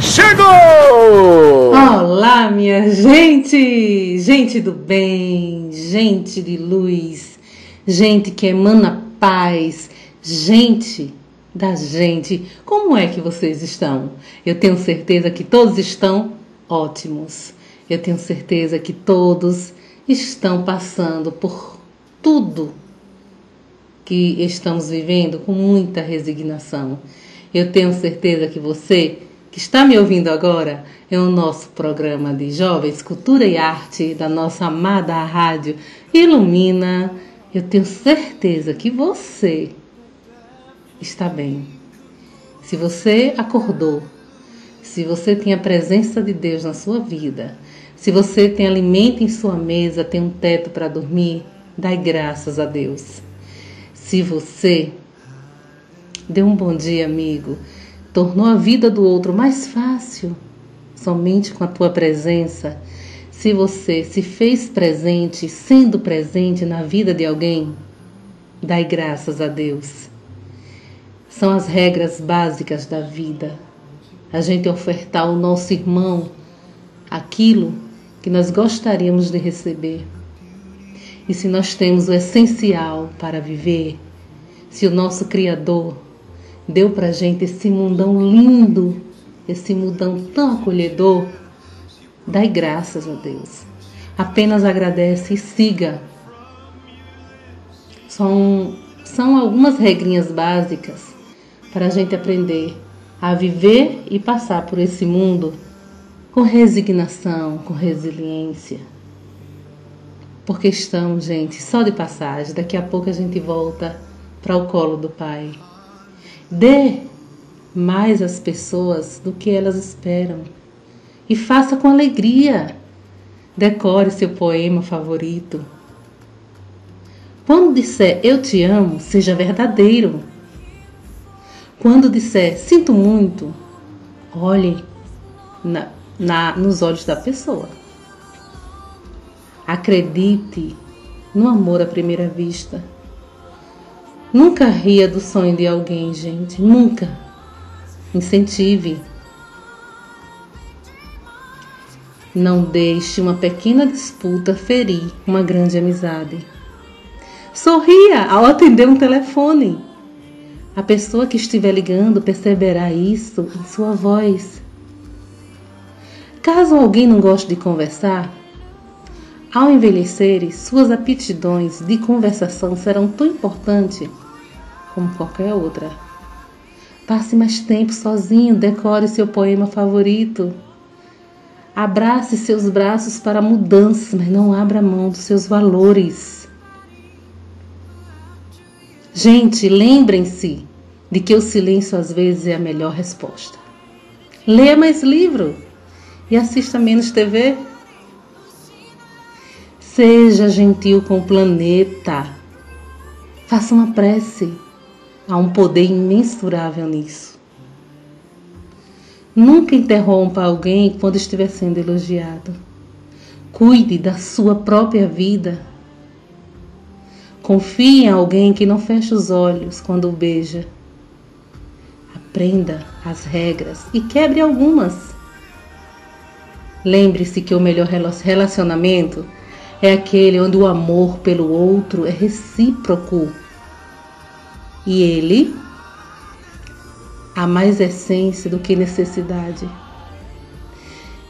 Chegou! Olá, minha gente! Gente do bem, gente de luz, gente que emana paz, gente da gente. Como é que vocês estão? Eu tenho certeza que todos estão ótimos. Eu tenho certeza que todos estão passando por tudo que estamos vivendo com muita resignação. Eu tenho certeza que você que está me ouvindo agora é o nosso programa de Jovens Cultura e Arte da nossa amada rádio Ilumina. Eu tenho certeza que você está bem. Se você acordou, se você tem a presença de Deus na sua vida, se você tem alimento em sua mesa, tem um teto para dormir, dai graças a Deus. Se você deu um bom dia, amigo, tornou a vida do outro mais fácil, somente com a tua presença. Se você se fez presente, sendo presente na vida de alguém, dai graças a Deus. São as regras básicas da vida. A gente ofertar ao nosso irmão aquilo que nós gostaríamos de receber. E se nós temos o essencial para viver, se o nosso Criador deu para gente esse mundão lindo, esse mundão tão acolhedor, dai graças a Deus. Apenas agradece e siga. São, são algumas regrinhas básicas para a gente aprender a viver e passar por esse mundo com resignação, com resiliência. Porque estamos, gente, só de passagem. Daqui a pouco a gente volta para o colo do Pai. Dê mais às pessoas do que elas esperam e faça com alegria. Decore seu poema favorito. Quando disser eu te amo, seja verdadeiro. Quando disser sinto muito, olhe na, na, nos olhos da pessoa. Acredite no amor à primeira vista. Nunca ria do sonho de alguém, gente. Nunca. Incentive. Não deixe uma pequena disputa ferir uma grande amizade. Sorria ao atender um telefone. A pessoa que estiver ligando perceberá isso em sua voz. Caso alguém não goste de conversar, ao envelhecer, suas aptidões de conversação serão tão importantes como qualquer outra. Passe mais tempo sozinho, decore seu poema favorito. Abrace seus braços para a mudança, mas não abra mão dos seus valores. Gente, lembrem-se de que o silêncio às vezes é a melhor resposta. Leia mais livro e assista menos TV. Seja gentil com o planeta. Faça uma prece. Há um poder imensurável nisso. Nunca interrompa alguém quando estiver sendo elogiado. Cuide da sua própria vida. Confie em alguém que não fecha os olhos quando o beija. Aprenda as regras e quebre algumas. Lembre-se que o melhor relacionamento é aquele onde o amor pelo outro é recíproco e ele há mais essência do que necessidade.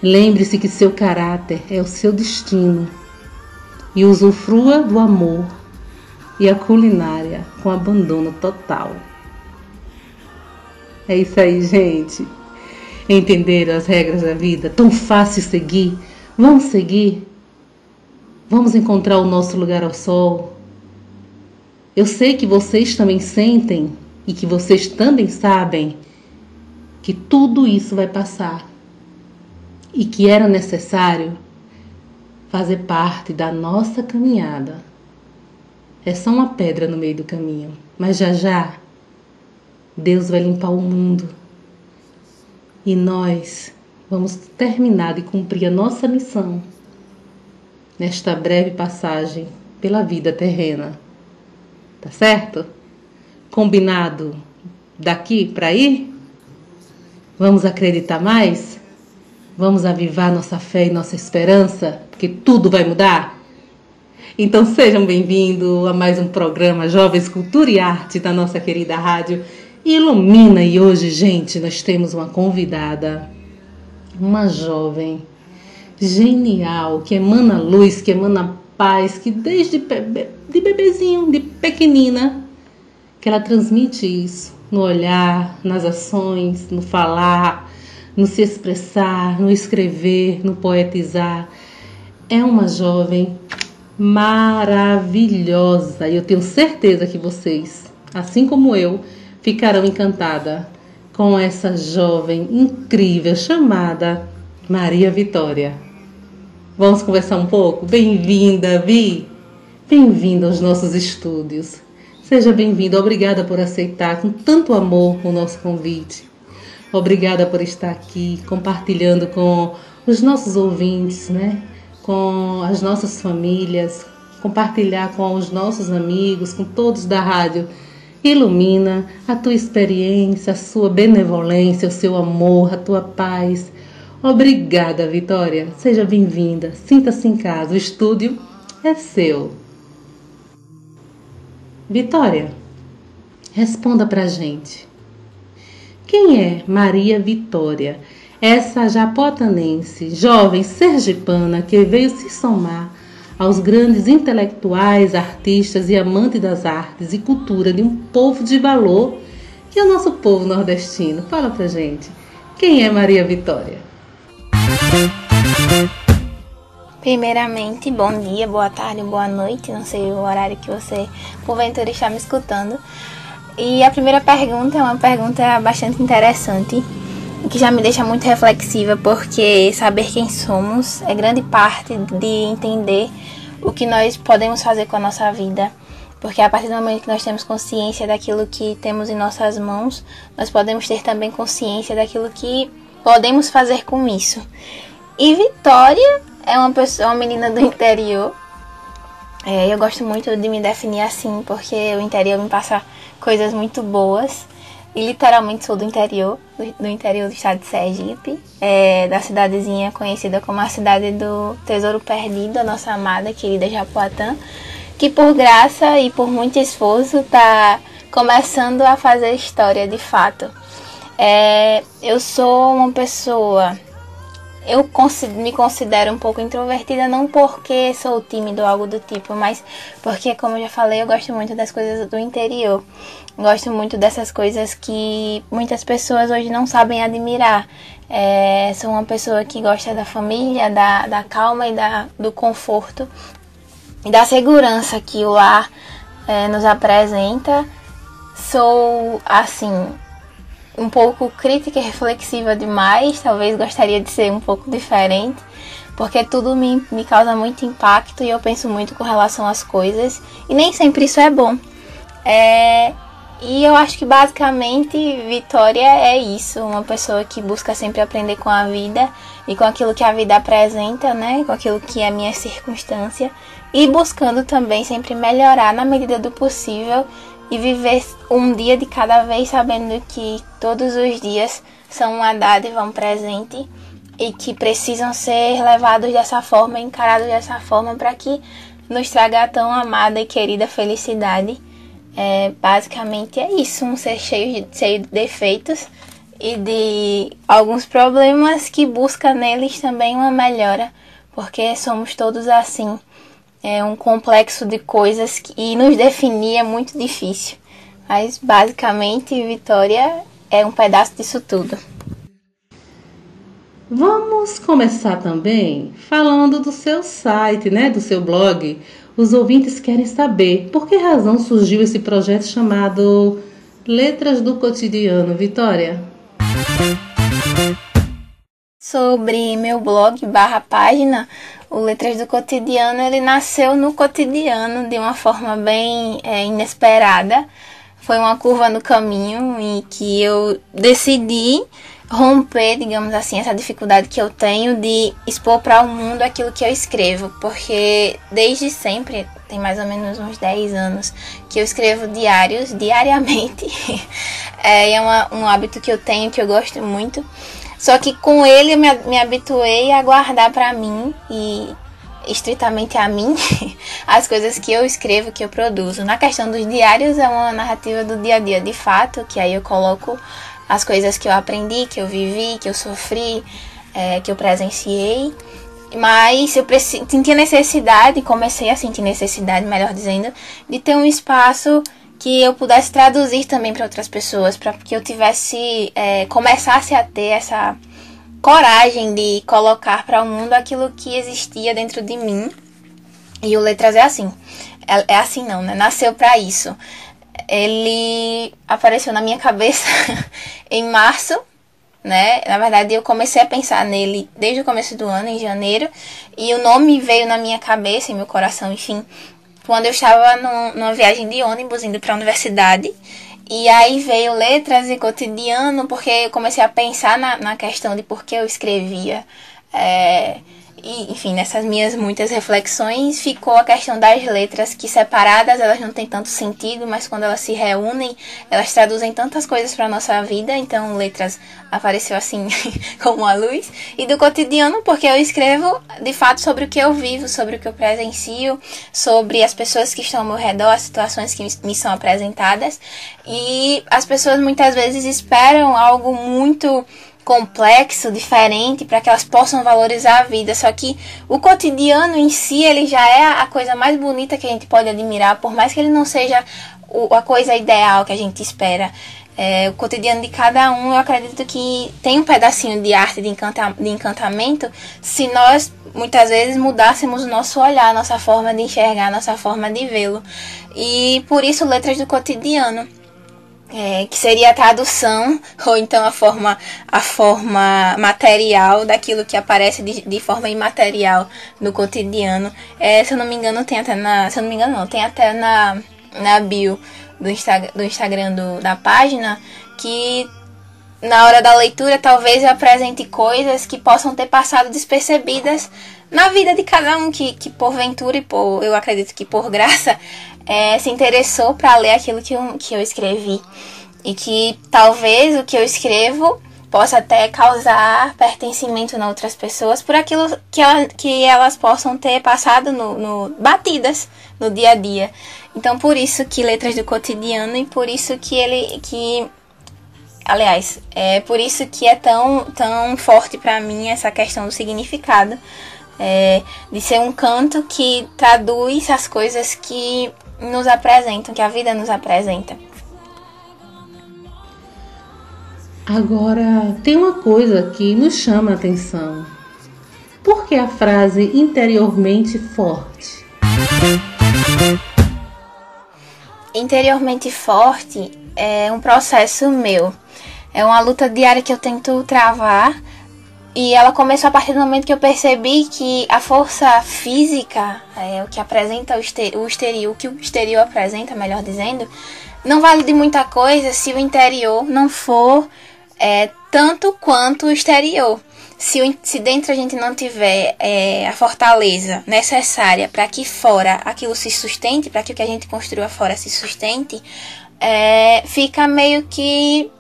Lembre-se que seu caráter é o seu destino e usufrua do amor e a culinária com abandono total. É isso aí, gente. Entenderam as regras da vida? Tão fácil seguir? Vamos seguir? Vamos encontrar o nosso lugar ao sol? Eu sei que vocês também sentem e que vocês também sabem que tudo isso vai passar e que era necessário fazer parte da nossa caminhada. É só uma pedra no meio do caminho, mas já já Deus vai limpar o mundo e nós vamos terminar de cumprir a nossa missão nesta breve passagem pela vida terrena. Tá certo? Combinado daqui para ir? Vamos acreditar mais? Vamos avivar nossa fé e nossa esperança, porque tudo vai mudar? Então sejam bem-vindos a mais um programa Jovens Cultura e Arte da nossa querida rádio Ilumina. E hoje, gente, nós temos uma convidada, uma jovem genial, que emana luz, que emana paz, que desde de bebezinho, de pequenina, que ela transmite isso no olhar, nas ações, no falar, no se expressar, no escrever, no poetizar. É uma jovem maravilhosa e eu tenho certeza que vocês, assim como eu, ficarão encantada com essa jovem incrível chamada Maria Vitória. Vamos conversar um pouco? Bem-vinda, Vi! Bem-vinda aos nossos estúdios. Seja bem-vinda, obrigada por aceitar com tanto amor o nosso convite. Obrigada por estar aqui compartilhando com os nossos ouvintes, né? com as nossas famílias, compartilhar com os nossos amigos, com todos da rádio. Ilumina a tua experiência, a sua benevolência, o seu amor, a tua paz Obrigada, Vitória. Seja bem-vinda. Sinta-se em casa. O estúdio é seu. Vitória, responda pra gente. Quem é Maria Vitória, essa japotanense, jovem sergipana que veio se somar aos grandes intelectuais, artistas e amantes das artes e cultura de um povo de valor que é o nosso povo nordestino? Fala pra gente. Quem é Maria Vitória? Primeiramente, bom dia, boa tarde, boa noite, não sei o horário que você porventura está me escutando. E a primeira pergunta é uma pergunta bastante interessante que já me deixa muito reflexiva, porque saber quem somos é grande parte de entender o que nós podemos fazer com a nossa vida. Porque a partir do momento que nós temos consciência daquilo que temos em nossas mãos, nós podemos ter também consciência daquilo que podemos fazer com isso? E Vitória é uma pessoa, uma menina do interior. É, eu gosto muito de me definir assim, porque o interior me passa coisas muito boas. E literalmente sou do interior, do, do interior do estado de Sergipe, é, da cidadezinha conhecida como a cidade do Tesouro Perdido, a nossa amada, querida Japoatã, que por graça e por muito esforço está começando a fazer história de fato. É, eu sou uma pessoa. Eu me considero um pouco introvertida, não porque sou tímido ou algo do tipo, mas porque, como eu já falei, eu gosto muito das coisas do interior. Gosto muito dessas coisas que muitas pessoas hoje não sabem admirar. É, sou uma pessoa que gosta da família, da, da calma e da, do conforto e da segurança que o lar é, nos apresenta. Sou, assim, um pouco crítica e reflexiva demais, talvez gostaria de ser um pouco diferente, porque tudo me, me causa muito impacto e eu penso muito com relação às coisas, e nem sempre isso é bom. É, e eu acho que basicamente Vitória é isso, uma pessoa que busca sempre aprender com a vida e com aquilo que a vida apresenta, né? Com aquilo que é a minha circunstância e buscando também sempre melhorar na medida do possível e viver um dia de cada vez sabendo que todos os dias são uma dádiva, um presente e que precisam ser levados dessa forma, encarados dessa forma para que nos traga a tão amada e querida felicidade. É, basicamente é isso, um ser cheio de, cheio de defeitos e de alguns problemas que busca neles também uma melhora, porque somos todos assim. É um complexo de coisas que, e nos definir é muito difícil. Mas basicamente, Vitória é um pedaço disso tudo. Vamos começar também falando do seu site, né, do seu blog. Os ouvintes querem saber por que razão surgiu esse projeto chamado Letras do Cotidiano, Vitória. Sobre meu blog barra página, o Letras do Cotidiano, ele nasceu no cotidiano de uma forma bem é, inesperada. Foi uma curva no caminho em que eu decidi romper, digamos assim, essa dificuldade que eu tenho de expor para o mundo aquilo que eu escrevo, porque desde sempre, tem mais ou menos uns 10 anos, que eu escrevo diários, diariamente. é, é uma, um hábito que eu tenho, que eu gosto muito. Só que com ele eu me, me habituei a guardar para mim e estritamente a mim as coisas que eu escrevo, que eu produzo. Na questão dos diários é uma narrativa do dia a dia, de fato, que aí eu coloco as coisas que eu aprendi, que eu vivi, que eu sofri, é, que eu presenciei. Mas eu senti necessidade, comecei a sentir necessidade, melhor dizendo, de ter um espaço que eu pudesse traduzir também para outras pessoas, para que eu tivesse, é, começasse a ter essa coragem de colocar para o mundo aquilo que existia dentro de mim. E o Letras é assim. É, é assim não, né? Nasceu para isso ele apareceu na minha cabeça em março, né? Na verdade, eu comecei a pensar nele desde o começo do ano, em janeiro, e o nome veio na minha cabeça, em meu coração, enfim, quando eu estava num, numa viagem de ônibus indo para a universidade. E aí veio letras e cotidiano, porque eu comecei a pensar na, na questão de por que eu escrevia. É, e, enfim, nessas minhas muitas reflexões ficou a questão das letras que separadas elas não têm tanto sentido, mas quando elas se reúnem, elas traduzem tantas coisas para nossa vida. Então, letras apareceu assim como a luz e do cotidiano, porque eu escrevo de fato sobre o que eu vivo, sobre o que eu presencio, sobre as pessoas que estão ao meu redor, as situações que me são apresentadas. E as pessoas muitas vezes esperam algo muito complexo, diferente, para que elas possam valorizar a vida. Só que o cotidiano em si, ele já é a coisa mais bonita que a gente pode admirar, por mais que ele não seja a coisa ideal que a gente espera. É, o cotidiano de cada um, eu acredito que tem um pedacinho de arte, de, encanta, de encantamento, se nós muitas vezes mudássemos o nosso olhar, nossa forma de enxergar, nossa forma de vê-lo. E por isso, letras do cotidiano é, que seria a tradução ou então a forma a forma material daquilo que aparece de, de forma imaterial no cotidiano. É, se eu não me engano tem até na se eu não me engano não tem até na na bio do, Insta, do Instagram do, da página que na hora da leitura talvez eu apresente coisas que possam ter passado despercebidas na vida de cada um que, que porventura e por eu acredito que por graça é, se interessou para ler aquilo que eu, que eu escrevi. E que talvez o que eu escrevo possa até causar pertencimento em outras pessoas por aquilo que, ela, que elas possam ter passado no, no, batidas no dia a dia. Então por isso que letras do cotidiano e por isso que ele que aliás, é por isso que é tão tão forte para mim essa questão do significado. É, de ser um canto que traduz as coisas que nos apresentam, que a vida nos apresenta. Agora, tem uma coisa que nos chama a atenção. Por que a frase interiormente forte? Interiormente forte é um processo meu. É uma luta diária que eu tento travar e ela começou a partir do momento que eu percebi que a força física, é, o que apresenta o, exterior, o exterior, o que o exterior apresenta, melhor dizendo, não vale de muita coisa se o interior não for é, tanto quanto o exterior. Se, se dentro a gente não tiver é, a fortaleza necessária para que fora aquilo se sustente, para que o que a gente construiu fora se sustente, é, fica meio que.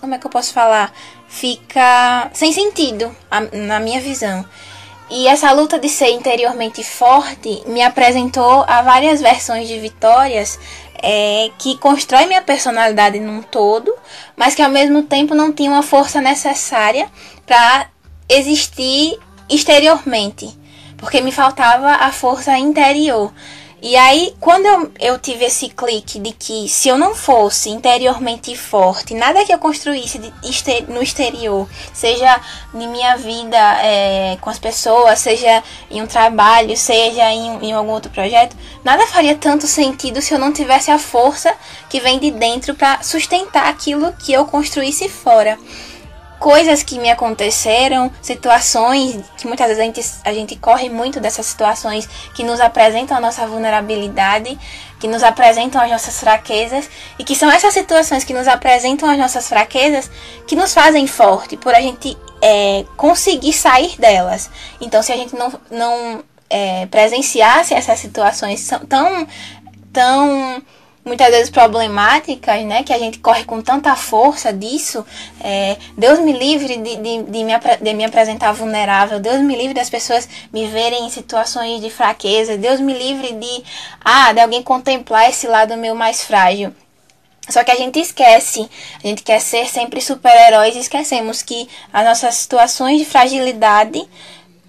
Como é que eu posso falar? Fica sem sentido, na minha visão. E essa luta de ser interiormente forte me apresentou a várias versões de vitórias é, que constrói minha personalidade num todo, mas que ao mesmo tempo não tinha uma força necessária para existir exteriormente, porque me faltava a força interior. E aí, quando eu, eu tive esse clique de que se eu não fosse interiormente forte, nada que eu construísse de, no exterior, seja em minha vida é, com as pessoas, seja em um trabalho, seja em, em algum outro projeto, nada faria tanto sentido se eu não tivesse a força que vem de dentro para sustentar aquilo que eu construísse fora coisas que me aconteceram, situações que muitas vezes a gente, a gente corre muito dessas situações que nos apresentam a nossa vulnerabilidade, que nos apresentam as nossas fraquezas, e que são essas situações que nos apresentam as nossas fraquezas que nos fazem forte, por a gente é, conseguir sair delas. Então, se a gente não, não é, presenciasse essas situações tão, tão muitas vezes problemáticas, né, que a gente corre com tanta força disso, é, Deus me livre de, de, de, me, de me apresentar vulnerável, Deus me livre das pessoas me verem em situações de fraqueza, Deus me livre de, ah, de alguém contemplar esse lado meu mais frágil. Só que a gente esquece, a gente quer ser sempre super-heróis e esquecemos que as nossas situações de fragilidade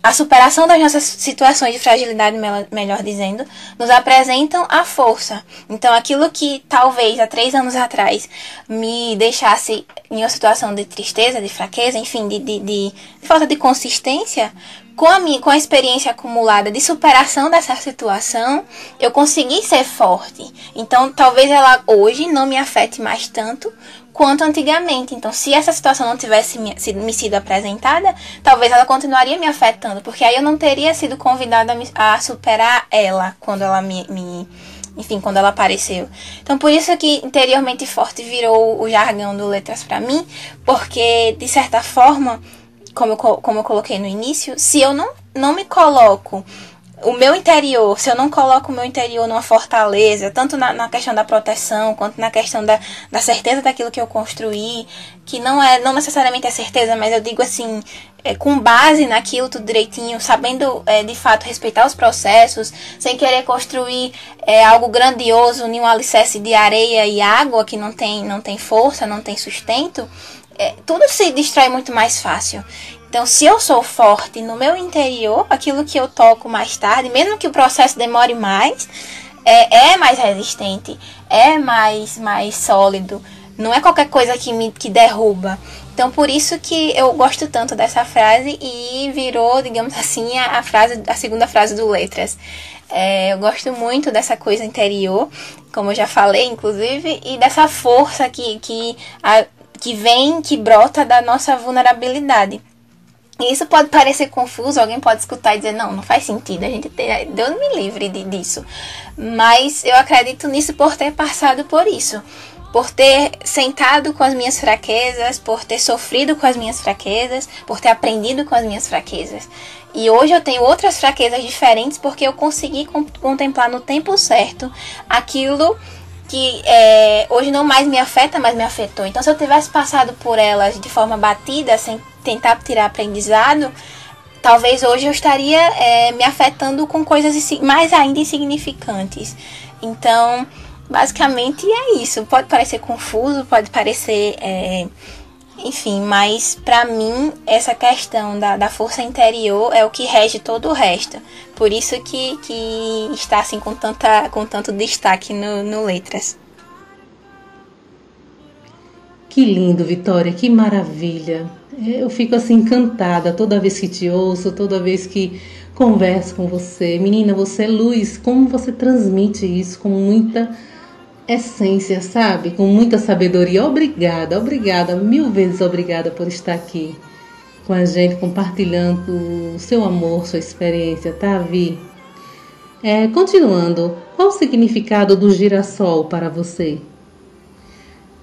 a superação das nossas situações de fragilidade, melhor dizendo, nos apresentam a força. Então, aquilo que talvez há três anos atrás me deixasse em uma situação de tristeza, de fraqueza, enfim, de, de, de, de falta de consistência, com a minha, com a experiência acumulada de superação dessa situação, eu consegui ser forte. Então, talvez ela hoje não me afete mais tanto quanto antigamente. Então, se essa situação não tivesse me, sido, me sido apresentada, talvez ela continuaria me afetando, porque aí eu não teria sido convidada a, me, a superar ela quando ela me, me enfim, quando ela apareceu. Então, por isso que interiormente forte virou o jargão do letras para mim, porque de certa forma, como eu, como eu coloquei no início, se eu não, não me coloco o meu interior, se eu não coloco o meu interior numa fortaleza, tanto na, na, questão da proteção, quanto na questão da, da certeza daquilo que eu construí, que não é não necessariamente é certeza, mas eu digo assim, é, com base naquilo tudo direitinho, sabendo é, de fato respeitar os processos, sem querer construir é, algo grandioso, nenhum alicerce de areia e água que não tem, não tem força, não tem sustento, é, tudo se destrói muito mais fácil. Então, se eu sou forte no meu interior, aquilo que eu toco mais tarde, mesmo que o processo demore mais, é, é mais resistente, é mais, mais sólido. Não é qualquer coisa que me que derruba. Então, por isso que eu gosto tanto dessa frase e virou, digamos assim, a, a frase, a segunda frase do Letras. É, eu gosto muito dessa coisa interior, como eu já falei, inclusive, e dessa força que, que, a, que vem, que brota da nossa vulnerabilidade. E isso pode parecer confuso, alguém pode escutar e dizer, não, não faz sentido, a gente tem, Deus me livre de, disso. Mas eu acredito nisso por ter passado por isso. Por ter sentado com as minhas fraquezas, por ter sofrido com as minhas fraquezas, por ter aprendido com as minhas fraquezas. E hoje eu tenho outras fraquezas diferentes porque eu consegui contemplar no tempo certo aquilo que é, hoje não mais me afeta, mas me afetou. Então, se eu tivesse passado por elas de forma batida, sem tentar tirar aprendizado, talvez hoje eu estaria é, me afetando com coisas mais ainda insignificantes. Então, basicamente é isso. Pode parecer confuso, pode parecer. É, enfim, mas para mim essa questão da, da força interior é o que rege todo o resto. Por isso que, que está assim com, tanta, com tanto destaque no, no Letras. Que lindo, Vitória, que maravilha. Eu fico assim encantada toda vez que te ouço, toda vez que converso com você. Menina, você é luz, como você transmite isso com muita essência, sabe? Com muita sabedoria. Obrigada, obrigada, mil vezes obrigada por estar aqui com a gente, compartilhando o seu amor, sua experiência, tá, Vi? É, continuando, qual o significado do girassol para você?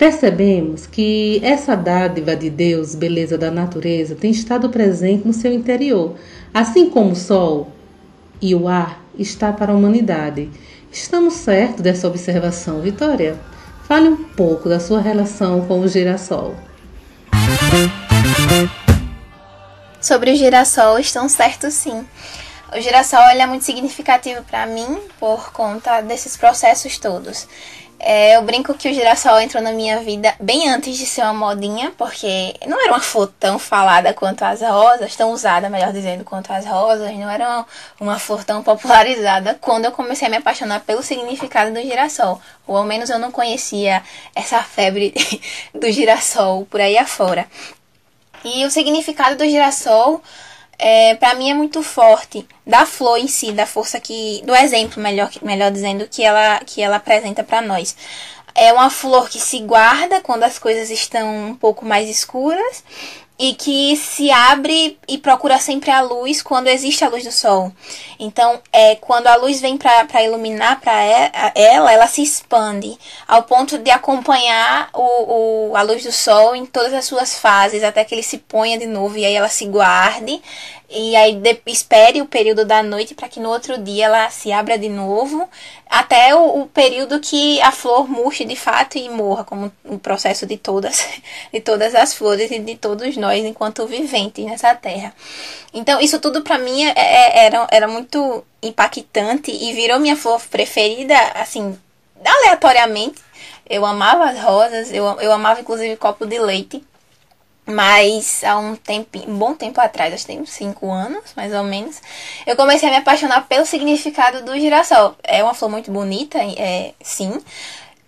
Percebemos que essa dádiva de Deus, beleza da natureza, tem estado presente no seu interior, assim como o sol e o ar está para a humanidade. Estamos certos dessa observação, Vitória? Fale um pouco da sua relação com o girassol. Sobre o girassol, estão certos sim. O girassol é muito significativo para mim por conta desses processos todos. É, eu brinco que o girassol entrou na minha vida bem antes de ser uma modinha, porque não era uma flor tão falada quanto as rosas, tão usada, melhor dizendo, quanto as rosas, não era uma, uma flor tão popularizada quando eu comecei a me apaixonar pelo significado do girassol. Ou ao menos eu não conhecia essa febre do girassol por aí afora. E o significado do girassol é, para mim é muito forte da flor em si, da força que do exemplo, melhor melhor dizendo, que ela que ela apresenta para nós. É uma flor que se guarda quando as coisas estão um pouco mais escuras e que se abre e procura sempre a luz quando existe a luz do sol. Então, é quando a luz vem para iluminar para ela, ela se expande ao ponto de acompanhar o, o, a luz do sol em todas as suas fases até que ele se ponha de novo e aí ela se guarde e aí de, espere o período da noite para que no outro dia ela se abra de novo, até o, o, período que a flor murche de fato e morra, como o processo de todas, de todas as flores e de todos nós enquanto viventes nessa terra. Então isso tudo para mim é, é, era, era muito impactante e virou minha flor preferida, assim, aleatoriamente. Eu amava as rosas, eu, eu amava inclusive copo de leite. Mas há um tempo, um bom tempo atrás, acho que tem uns 5 anos, mais ou menos, eu comecei a me apaixonar pelo significado do girassol. É uma flor muito bonita, é, sim,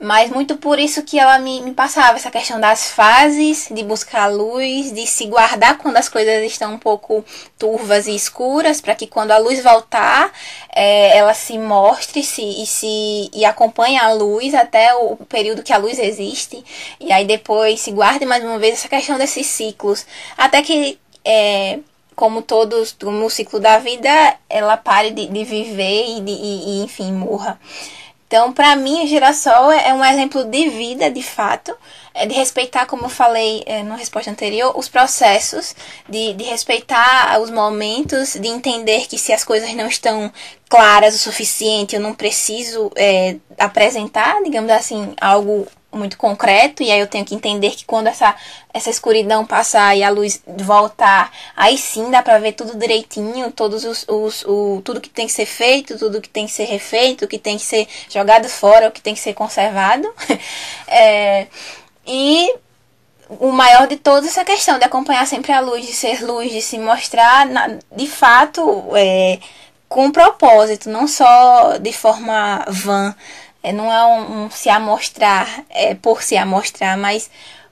mas muito por isso que ela me, me passava essa questão das fases, de buscar luz, de se guardar quando as coisas estão um pouco turvas e escuras, para que quando a luz voltar, é, ela se mostre se, e se e acompanhe a luz até o período que a luz existe. E aí depois se guarde mais uma vez essa questão desses ciclos. Até que é, como todos, no ciclo da vida, ela pare de, de viver e, de, e, e enfim, morra. Então, para mim, o girassol é, é um exemplo de vida, de fato, é de respeitar, como eu falei é, na resposta anterior, os processos, de, de respeitar os momentos, de entender que se as coisas não estão claras o suficiente, eu não preciso é, apresentar, digamos assim, algo muito concreto, e aí eu tenho que entender que quando essa, essa escuridão passar e a luz voltar, aí sim dá pra ver tudo direitinho, todos os, os o, tudo que tem que ser feito, tudo que tem que ser refeito, o que tem que ser jogado fora, o que tem que ser conservado. é, e o maior de todos é essa questão de acompanhar sempre a luz, de ser luz, de se mostrar na, de fato é, com propósito, não só de forma vã. É, não é um, um, se amostrar é, por se amostrar, mas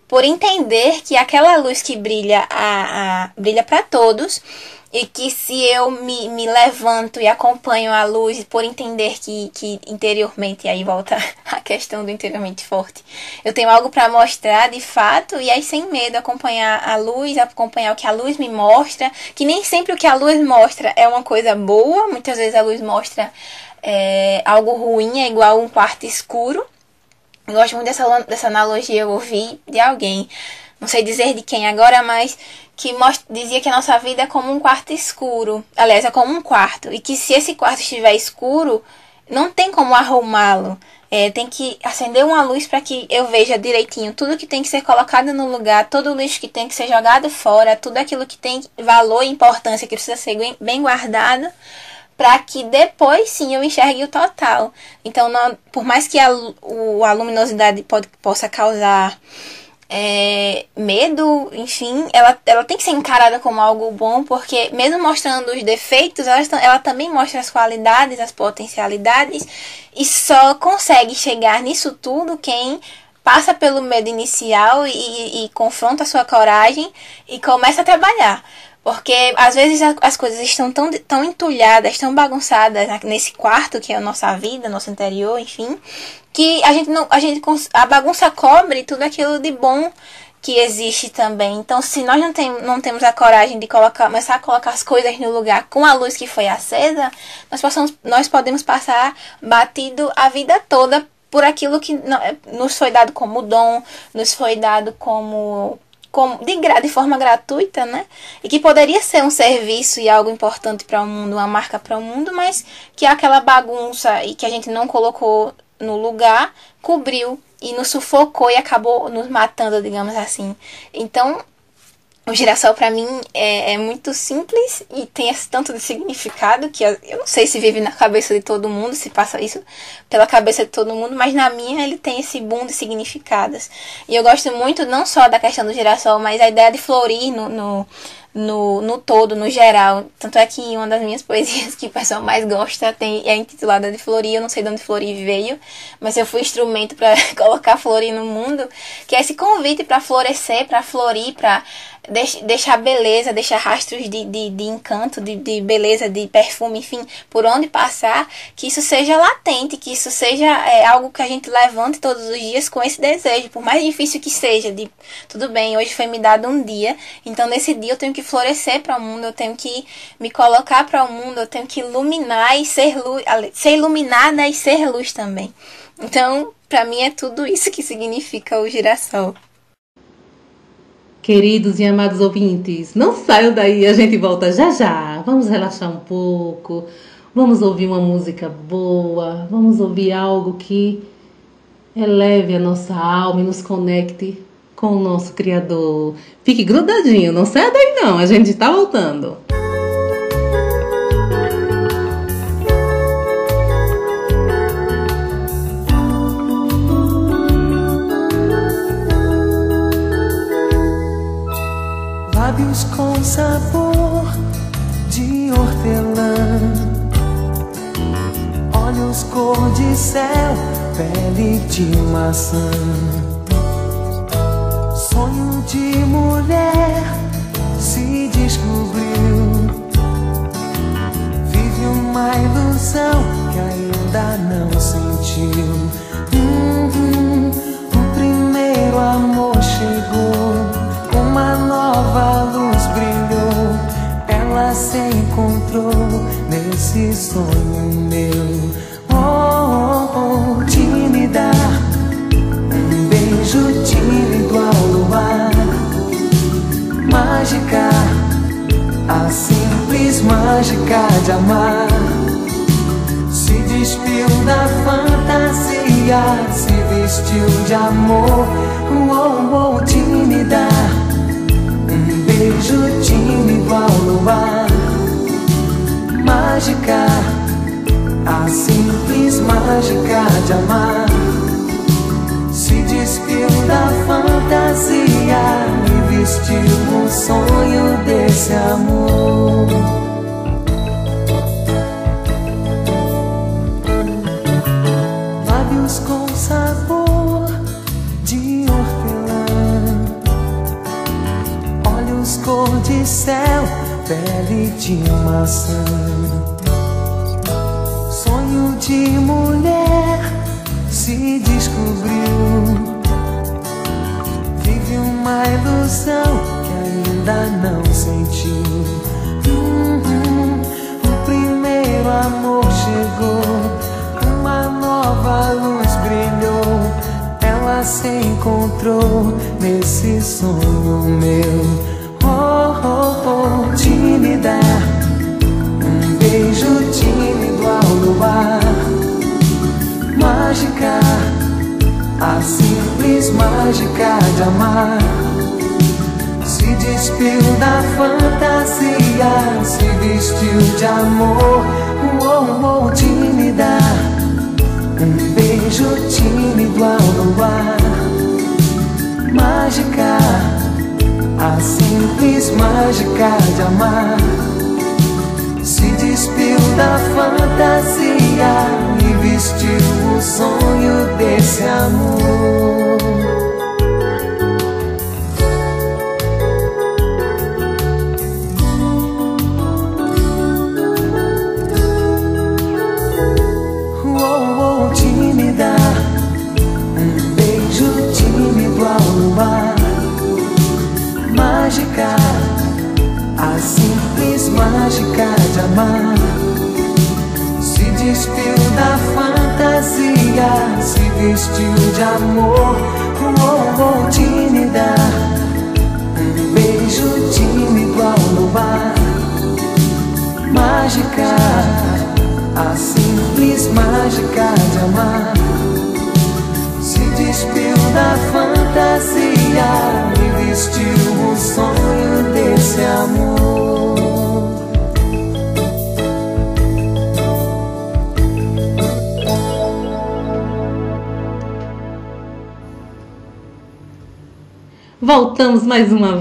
por entender que aquela luz que brilha a, a brilha para todos e que se eu me, me levanto e acompanho a luz por entender que, que interiormente, aí volta a questão do interiormente forte, eu tenho algo para mostrar de fato, e aí sem medo acompanhar a luz, acompanhar o que a luz me mostra, que nem sempre o que a luz mostra é uma coisa boa, muitas vezes a luz mostra é, algo ruim é igual um quarto escuro. Eu gosto muito dessa, dessa analogia, eu ouvi de alguém, não sei dizer de quem agora, mas que mostra, dizia que a nossa vida é como um quarto escuro. Aliás, é como um quarto. E que se esse quarto estiver escuro, não tem como arrumá-lo. É, tem que acender uma luz para que eu veja direitinho tudo que tem que ser colocado no lugar, todo o lixo que tem que ser jogado fora, tudo aquilo que tem valor e importância que precisa ser bem guardado para que depois sim eu enxergue o total. Então, não, por mais que a, o, a luminosidade pode, possa causar é, medo, enfim, ela, ela tem que ser encarada como algo bom, porque mesmo mostrando os defeitos, ela, ela também mostra as qualidades, as potencialidades, e só consegue chegar nisso tudo quem passa pelo medo inicial e, e confronta a sua coragem e começa a trabalhar. Porque às vezes as coisas estão tão, tão entulhadas, tão bagunçadas nesse quarto que é a nossa vida, nosso interior, enfim, que a gente não, a gente a bagunça cobre tudo aquilo de bom que existe também. Então, se nós não, tem, não temos a coragem de colocar, começar a colocar as coisas no lugar com a luz que foi acesa, nós, possamos, nós podemos passar batido a vida toda por aquilo que nos foi dado como dom, nos foi dado como como, de, de forma gratuita, né? E que poderia ser um serviço e algo importante para o mundo, uma marca para o mundo, mas que aquela bagunça e que a gente não colocou no lugar cobriu e nos sufocou e acabou nos matando, digamos assim. Então, o girassol para mim é, é, muito simples e tem esse tanto de significado que eu não sei se vive na cabeça de todo mundo, se passa isso pela cabeça de todo mundo, mas na minha ele tem esse boom de significados. E eu gosto muito não só da questão do girassol, mas a ideia de florir no, no no, no todo, no geral. Tanto é que uma das minhas poesias que o pessoal mais gosta tem, é intitulada de Flori. Eu não sei de onde Flori veio, mas eu fui instrumento para colocar Flori no mundo, que é esse convite para florescer, para florir, para deixar beleza, deixar rastros de, de, de encanto, de, de beleza, de perfume, enfim, por onde passar, que isso seja latente, que isso seja é, algo que a gente levante todos os dias com esse desejo, por mais difícil que seja, de tudo bem, hoje foi me dado um dia, então nesse dia eu tenho que florescer para o mundo, eu tenho que me colocar para o mundo, eu tenho que iluminar e ser luz, ser iluminada e ser luz também. Então, para mim é tudo isso que significa o girassol. Queridos e amados ouvintes, não saiam daí, a gente volta já já. Vamos relaxar um pouco, vamos ouvir uma música boa, vamos ouvir algo que eleve a nossa alma e nos conecte com o nosso Criador. Fique grudadinho, não saia daí não, a gente está voltando. Lábios com sabor de hortelã, olhos cor de céu, pele de maçã, sonho de mulher se descobriu, vive uma ilusão que ainda não sentiu. Hum, hum, o primeiro amor chegou uma nova luz brilhou, ela se encontrou nesse sonho meu. Oh, oh, oh tímida, um beijo tímido ao luar, mágica, a simples mágica de amar. Se despiu da fantasia, se vestiu de amor. Oh, oh, tímida beijo tímido ao luar Mágica, a simples mágica de amar. Se despiu da fantasia e vestiu o sonho desse amor. Com sabor cor de céu, pele de maçã. Sonho de mulher se descobriu. Vive uma ilusão que ainda não sentiu. Hum, hum, o primeiro amor chegou, uma nova luz brilhou. Ela se encontrou nesse sonho meu oh, tímida. Um beijo tímido ao luar. Mágica, a simples mágica de amar. Se despiu da fantasia, se vestiu de amor Oh, oh, tímida. Um beijo tímido ao luar. Mágica a simples mágica de amar Se despiu da fantasia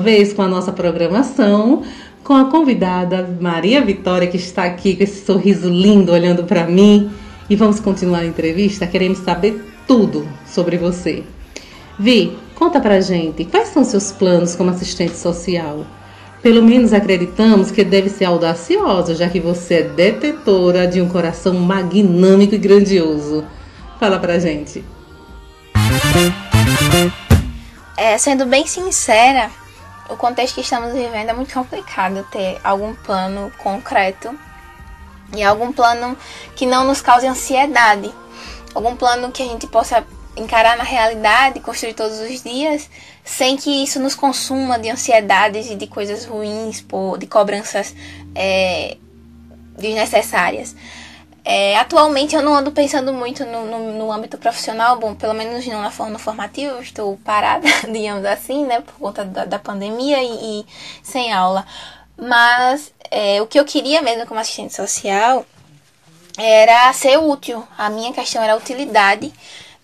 vez com a nossa programação, com a convidada Maria Vitória, que está aqui com esse sorriso lindo olhando para mim. E vamos continuar a entrevista. Queremos saber tudo sobre você. Vi, conta pra gente, quais são seus planos como assistente social? Pelo menos acreditamos que deve ser audaciosa, já que você é detetora de um coração magnâmico e grandioso. Fala pra gente. É, sendo bem sincera, o contexto que estamos vivendo é muito complicado ter algum plano concreto e algum plano que não nos cause ansiedade. Algum plano que a gente possa encarar na realidade, construir todos os dias, sem que isso nos consuma de ansiedades e de coisas ruins, de cobranças é, desnecessárias. É, atualmente eu não ando pensando muito no, no, no, âmbito profissional, bom, pelo menos não na forma formativa, estou parada, digamos assim, né, por conta da, da pandemia e, e, sem aula. Mas é, o que eu queria mesmo como assistente social era ser útil. A minha questão era utilidade.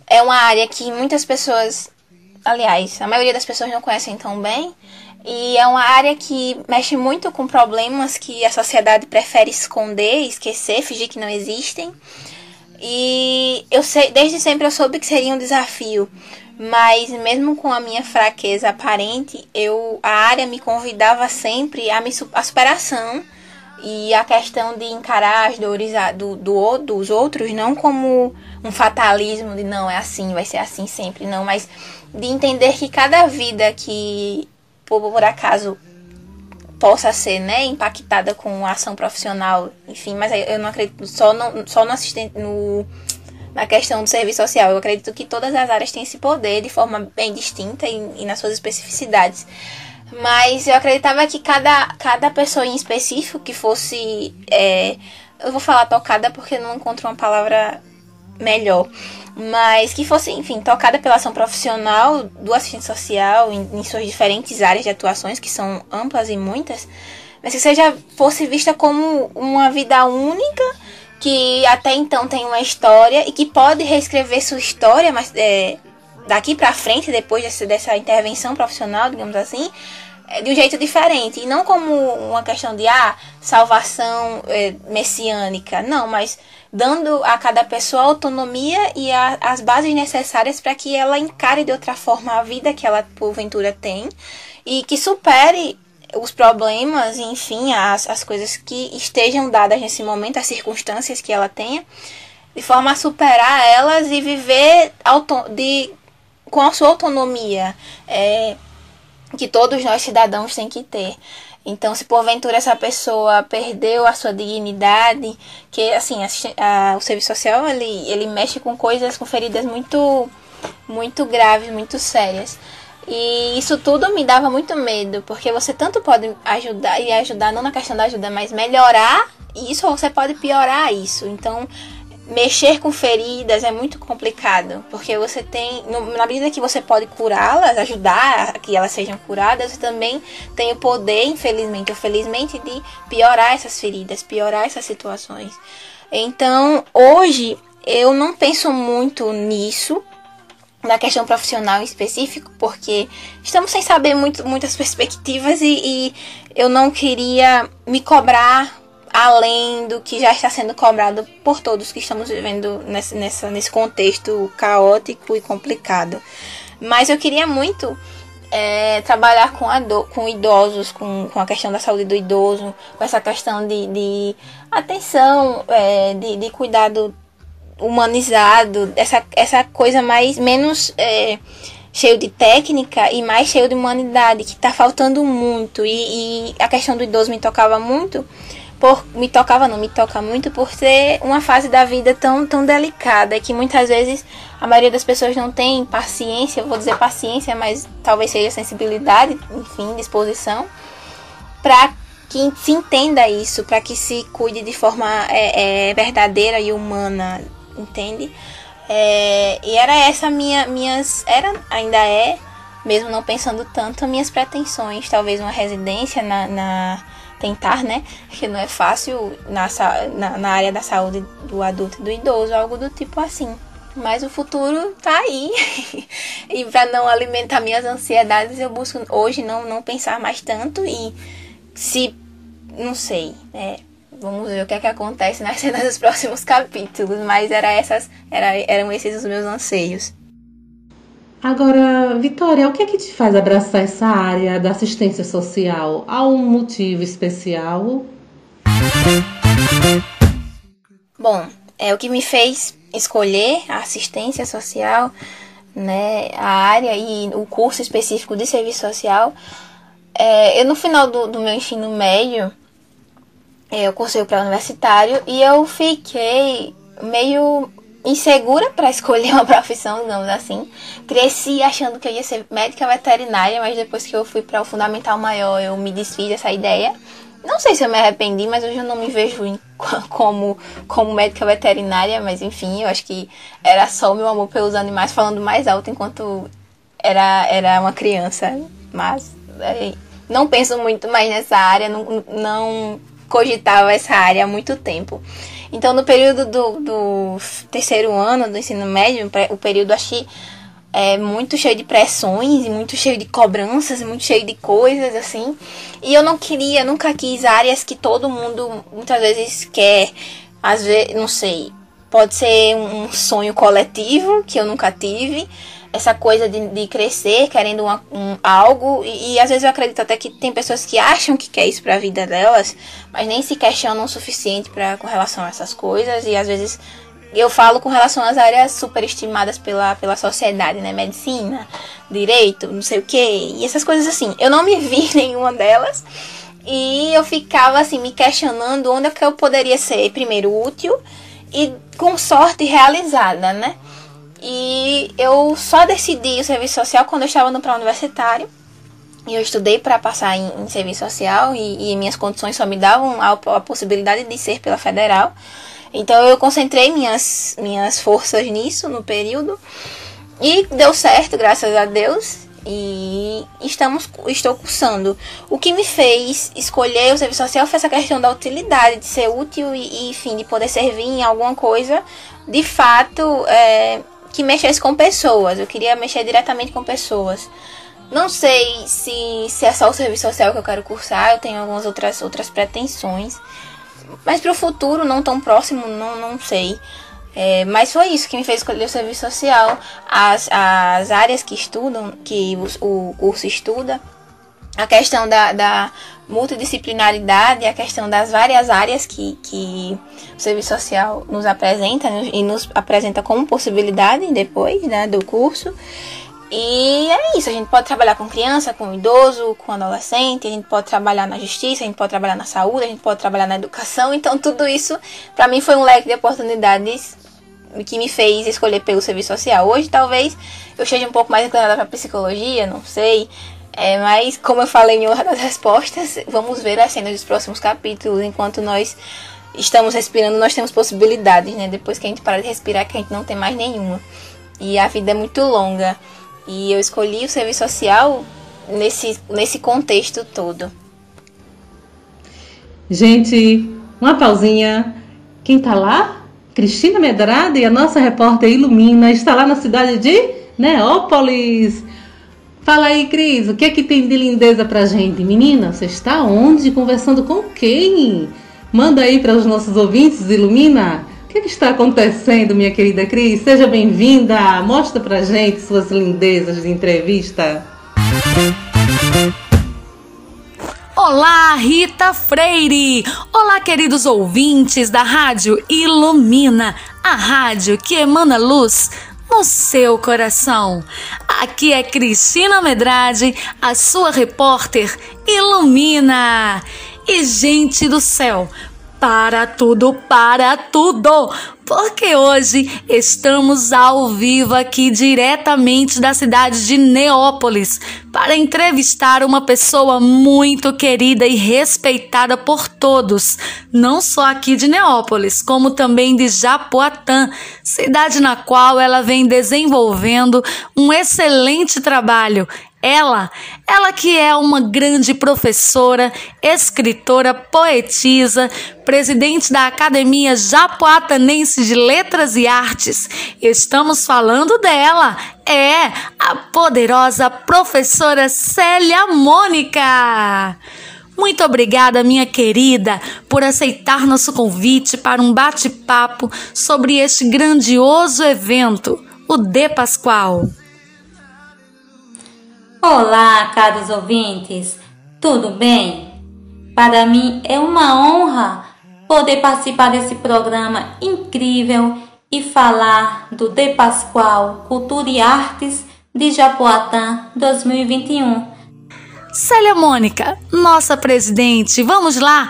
É uma área que muitas pessoas, aliás, a maioria das pessoas não conhecem tão bem. E é uma área que mexe muito com problemas que a sociedade prefere esconder, esquecer, fingir que não existem. E eu sei, desde sempre eu soube que seria um desafio, mas mesmo com a minha fraqueza aparente, eu a área me convidava sempre a, me, a superação e a questão de encarar as dores do, do, dos outros não como um fatalismo de não é assim, vai ser assim sempre, não, mas de entender que cada vida que por, acaso possa ser né, impactada com a ação profissional, enfim, mas eu não acredito só no, só no assistente no, na questão do serviço social. Eu acredito que todas as áreas têm esse poder de forma bem distinta e, e nas suas especificidades. Mas eu acreditava que cada, cada pessoa em específico que fosse. É, eu vou falar tocada porque não encontro uma palavra melhor mas que fosse, enfim, tocada pela ação profissional do assistente social em, em, suas diferentes áreas de atuações, que são amplas e muitas, mas que seja fosse vista como uma vida única que até então tem uma história e que pode reescrever sua história, mas é, daqui para frente, depois dessa, dessa intervenção profissional, digamos assim, é, de um jeito diferente. E não como uma questão de ah, salvação é, messiânica. Não, mas dando a cada pessoa autonomia e a, as bases necessárias para que ela encare de outra forma a vida que ela porventura tem e que supere os problemas, enfim, as, as coisas que estejam dadas nesse momento, as circunstâncias que ela tenha, de forma a superar elas e viver auto, de, com a sua autonomia. É, que todos nós cidadãos têm que ter. Então, se porventura essa pessoa perdeu a sua dignidade, que assim, a, a, o serviço social ele, ele mexe com coisas, com feridas muito, muito graves, muito sérias. E isso tudo me dava muito medo, porque você tanto pode ajudar e ajudar, não na questão da ajuda, mas melhorar isso, ou você pode piorar isso. Então, mexer com feridas é muito complicado, porque você tem, na medida que você pode curá-las, ajudar a que elas sejam curadas, você também tem o poder, infelizmente ou felizmente, de piorar essas feridas, piorar essas situações. Então, hoje eu não penso muito nisso, na questão profissional em específico, porque estamos sem saber muito, muitas perspectivas e, e eu não queria me cobrar além do que já está sendo cobrado por todos que estamos vivendo nesse, nessa, nesse contexto caótico e complicado. Mas eu queria muito é, trabalhar com, com idosos, com, com a questão da saúde do idoso, com essa questão de, de atenção, é, de, de cuidado humanizado, essa, essa coisa mais menos é, cheio de técnica e mais cheio de humanidade, que está faltando muito. E, e a questão do idoso me tocava muito por me tocava não me toca muito por ser uma fase da vida tão tão delicada que muitas vezes a maioria das pessoas não tem paciência vou dizer paciência mas talvez seja sensibilidade enfim disposição para que se entenda isso para que se cuide de forma é, é, verdadeira e humana entende? É, e era essa minha minhas era ainda é mesmo não pensando tanto as minhas pretensões, talvez uma residência na, na tentar, né? Que não é fácil na, na, na área da saúde do adulto e do idoso, algo do tipo assim. Mas o futuro tá aí. e para não alimentar minhas ansiedades, eu busco hoje não, não pensar mais tanto e se. Não sei, é, Vamos ver o que é que acontece nas cenas dos próximos capítulos, mas era essas, era, eram esses os meus anseios. Agora, Vitória, o que é que te faz abraçar essa área da assistência social? Há um motivo especial? Bom, é o que me fez escolher a assistência social, né, a área e o curso específico de serviço social. É, eu no final do, do meu ensino médio, é, eu cursei para universitário e eu fiquei meio insegura para escolher uma profissão, digamos assim. Cresci achando que eu ia ser médica veterinária, mas depois que eu fui para o fundamental maior, eu me desfiz dessa ideia. Não sei se eu me arrependi, mas hoje eu não me vejo em, como, como médica veterinária, mas enfim, eu acho que era só o meu amor pelos animais falando mais alto enquanto era, era uma criança. Mas é, não penso muito mais nessa área, não, não cogitava essa área há muito tempo. Então, no período do, do terceiro ano do ensino médio, o período achei é, muito cheio de pressões e muito cheio de cobranças, muito cheio de coisas assim. E eu não queria, nunca quis áreas que todo mundo muitas vezes quer. Às vezes, não sei, pode ser um sonho coletivo que eu nunca tive essa coisa de, de crescer querendo uma, um, algo e, e, às vezes eu acredito até que tem pessoas que acham que quer isso para a vida delas, mas nem se questionam o suficiente para com relação a essas coisas e às vezes eu falo com relação às áreas superestimadas pela, pela sociedade, né? Medicina, direito, não sei o que, e essas coisas assim. Eu não me vi nenhuma delas. E eu ficava assim, me questionando onde é que eu poderia ser, primeiro, útil e com sorte realizada, né? E eu só decidi o serviço social quando eu estava no pré-universitário. E eu estudei para passar em, em, serviço social e, e, minhas condições só me davam a, a, possibilidade de ser pela federal. Então eu concentrei minhas, minhas forças nisso no período. E deu certo, graças a Deus. E estamos, estou cursando. O que me fez escolher o serviço social foi essa questão da utilidade, de ser útil e, e enfim, de poder servir em alguma coisa. De fato, é, que mexesse com pessoas. Eu queria mexer diretamente com pessoas. Não sei se, se é só o serviço social que eu quero cursar, eu tenho algumas outras, outras pretensões. Mas para o futuro, não tão próximo, não, não sei. É, mas foi isso que me fez escolher o serviço social. As, as áreas que estudam, que o, o curso estuda, a questão da, da multidisciplinaridade, a questão das várias áreas que, que o serviço social nos apresenta né, e nos apresenta como possibilidade depois né, do curso. E é isso, a gente pode trabalhar com criança, com idoso, com adolescente, a gente pode trabalhar na justiça, a gente pode trabalhar na saúde, a gente pode trabalhar na educação. Então, tudo isso, para mim, foi um leque de oportunidades que me fez escolher pelo serviço social. Hoje, talvez, eu esteja um pouco mais inclinada para psicologia, não sei. É, mas, como eu falei em uma das respostas, vamos ver as cenas dos próximos capítulos. Enquanto nós estamos respirando, nós temos possibilidades, né? Depois que a gente para de respirar, que a gente não tem mais nenhuma. E a vida é muito longa. E eu escolhi o serviço social nesse, nesse contexto todo. Gente, uma pausinha. Quem tá lá? Cristina Medrada e a nossa repórter Ilumina está lá na cidade de Neópolis. Fala aí, Cris, o que é que tem de lindeza pra gente? Menina, você está onde? Conversando com quem? Manda aí para os nossos ouvintes, ilumina. O que, é que está acontecendo, minha querida Cris? Seja bem-vinda. Mostra pra gente suas lindezas de entrevista. Olá, Rita Freire! Olá, queridos ouvintes da Rádio Ilumina, a rádio que emana luz no seu coração. Aqui é Cristina Medrade, a sua repórter Ilumina. E gente do céu, para tudo, para tudo! Porque hoje estamos ao vivo aqui diretamente da cidade de Neópolis para entrevistar uma pessoa muito querida e respeitada por todos, não só aqui de Neópolis, como também de Japoatã, cidade na qual ela vem desenvolvendo um excelente trabalho Ela, ela que é uma grande professora, escritora, poetisa, presidente da Academia Japoatanense de Letras e Artes. Estamos falando dela, é a poderosa professora Célia Mônica. Muito obrigada, minha querida, por aceitar nosso convite para um bate-papo sobre este grandioso evento, o De Pascoal. Olá, caros ouvintes, tudo bem? Para mim é uma honra poder participar desse programa incrível e falar do De Pascoal Cultura e Artes de Japoatã 2021 Célia Mônica, nossa presidente, vamos lá,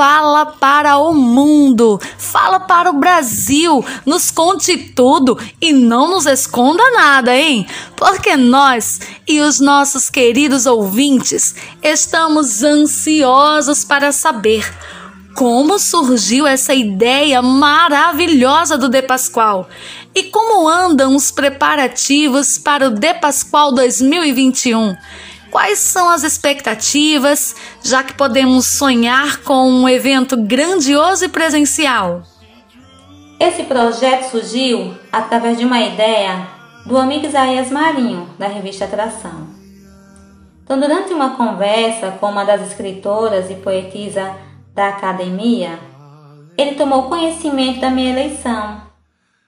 fala para o mundo, fala para o Brasil, nos conte tudo e não nos esconda nada, hein? Porque nós e os nossos queridos ouvintes estamos ansiosos para saber como surgiu essa ideia maravilhosa do De Pascoal e como andam os preparativos para o De Pascoal 2021. Quais são as expectativas, já que podemos sonhar com um evento grandioso e presencial? Esse projeto surgiu através de uma ideia do amigo Isaías Marinho, da revista Atração. Então, durante uma conversa com uma das escritoras e poetisa da academia, ele tomou conhecimento da minha eleição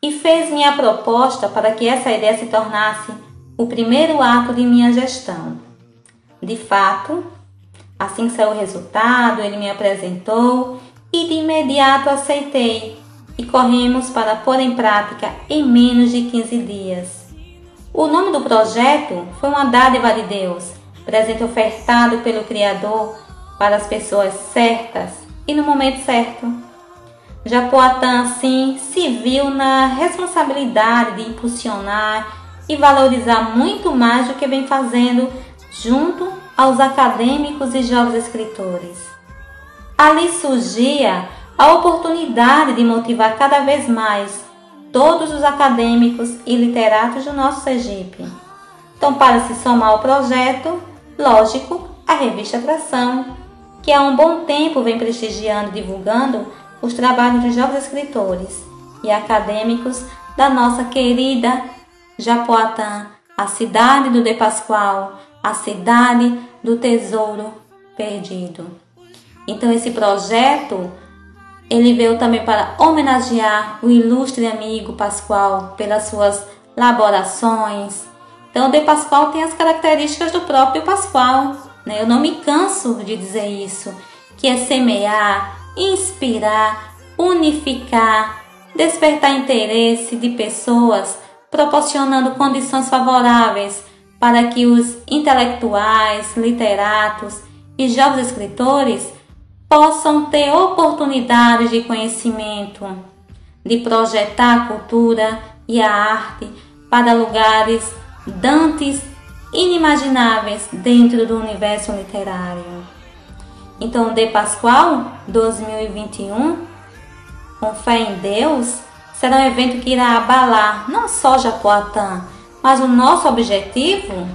e fez minha proposta para que essa ideia se tornasse o primeiro ato de minha gestão. De fato, assim que saiu o resultado, ele me apresentou e de imediato aceitei e corremos para pôr em prática em menos de 15 dias. O nome do projeto foi uma dádiva de Deus, presente ofertado pelo Criador para as pessoas certas e no momento certo. Japoatã, assim, se viu na responsabilidade de impulsionar e valorizar muito mais do que vem fazendo junto aos acadêmicos e jovens escritores. Ali surgia a oportunidade de motivar cada vez mais todos os acadêmicos e literatos do nosso Sergipe. Então, para se somar ao projeto, lógico, a revista Atração, que há um bom tempo vem prestigiando e divulgando os trabalhos de jovens escritores e acadêmicos da nossa querida Japoatã, a cidade do De Pascoal, a cidade do tesouro perdido. Então esse projeto ele veio também para homenagear o ilustre amigo Pascoal pelas suas laborações. Então, De Pascoal tem as características do próprio Pascoal. Né? Eu não me canso de dizer isso, que é semear, inspirar, unificar, despertar interesse de pessoas, proporcionando condições favoráveis para que os intelectuais, literatos e jovens escritores possam ter oportunidades de conhecimento, de projetar a cultura e a arte para lugares dantes inimagináveis dentro do universo literário. Então, De Pascoal 2021, com fé em Deus, será um evento que irá abalar não só Japoatã, mas o nosso objetivo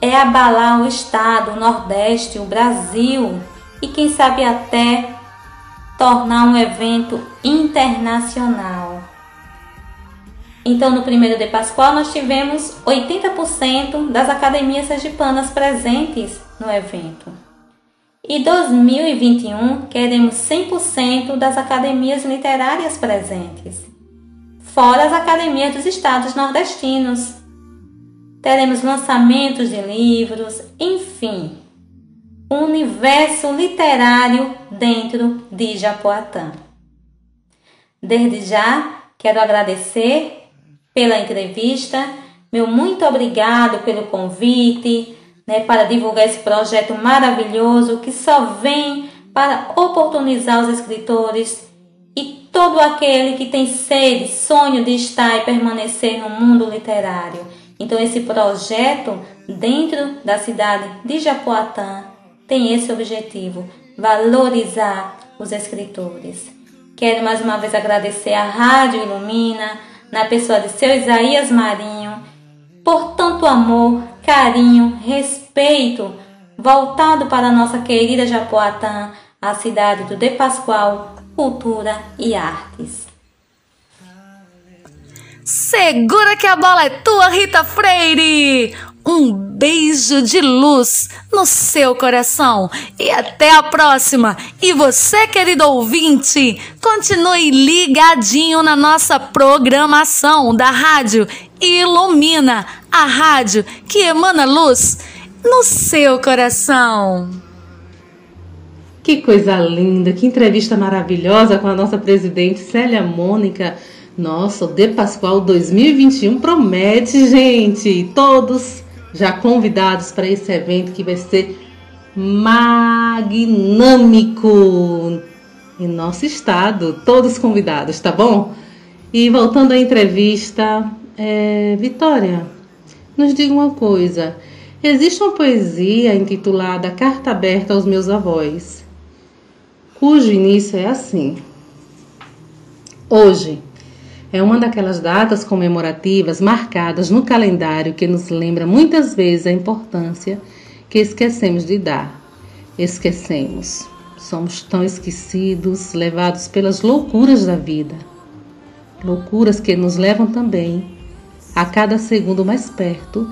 é abalar o Estado, o Nordeste, o Brasil e quem sabe até tornar um evento internacional. Então, no primeiro de Pascoal, nós tivemos 80% das academias sergipanas presentes no evento. E 2021 queremos 100% das academias literárias presentes fora as academias dos estados nordestinos. Teremos lançamentos de livros, enfim, um universo literário dentro de Japoatã. Desde já, quero agradecer pela entrevista, meu muito obrigado pelo convite, né, para divulgar esse projeto maravilhoso que só vem para oportunizar os escritores todo aquele que tem sede, sonho de estar e permanecer no mundo literário. Então, esse projeto, dentro da cidade de Japoatã, tem esse objetivo: valorizar os escritores. Quero mais uma vez agradecer à Rádio Ilumina, na pessoa de seu Isaías Marinho, por tanto amor, carinho, respeito voltado para a nossa querida Japoatã, a cidade do De Pascoal, cultura e artes. Segura que a bola é tua, Rita Freire! Um beijo de luz no seu coração e até a próxima. E você, querido ouvinte, continue ligadinho na nossa programação da rádio Ilumina, a rádio que emana luz no seu coração. Que coisa linda, que entrevista maravilhosa com a nossa presidente Célia Mônica. Nossa, o De Pascoal 2021 promete, gente. Todos já convidados para esse evento que vai ser magnâmico em nosso estado. Todos convidados, tá bom? E voltando à entrevista, é, Vitória, nos diga uma coisa. Existe uma poesia intitulada Carta Aberta aos Meus Avós, cujo início é assim: Hoje é uma daquelas datas comemorativas marcadas no calendário que nos lembra muitas vezes a importância que esquecemos de dar. Esquecemos. Somos tão esquecidos, levados pelas loucuras da vida. Loucuras que nos levam também a cada segundo mais perto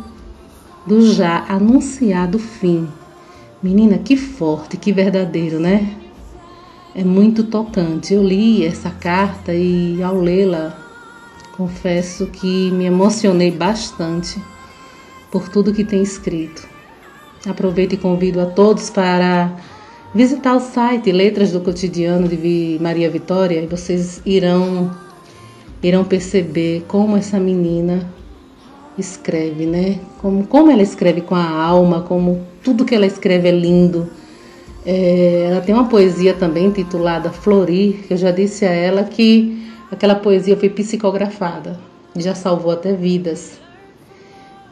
do já anunciado fim. Menina, que forte, que verdadeiro, né? É muito tocante. Eu li essa carta e ao lê-la, confesso que me emocionei bastante por tudo que tem escrito. Aproveito e convido a todos para visitar o site Letras do Cotidiano de Maria Vitória e vocês irão irão perceber como essa menina escreve, né? Como, como ela escreve com a alma, como tudo que ela escreve é lindo. É, ela tem uma poesia também intitulada Florir, que eu já disse a ela que aquela poesia foi psicografada, já salvou até vidas.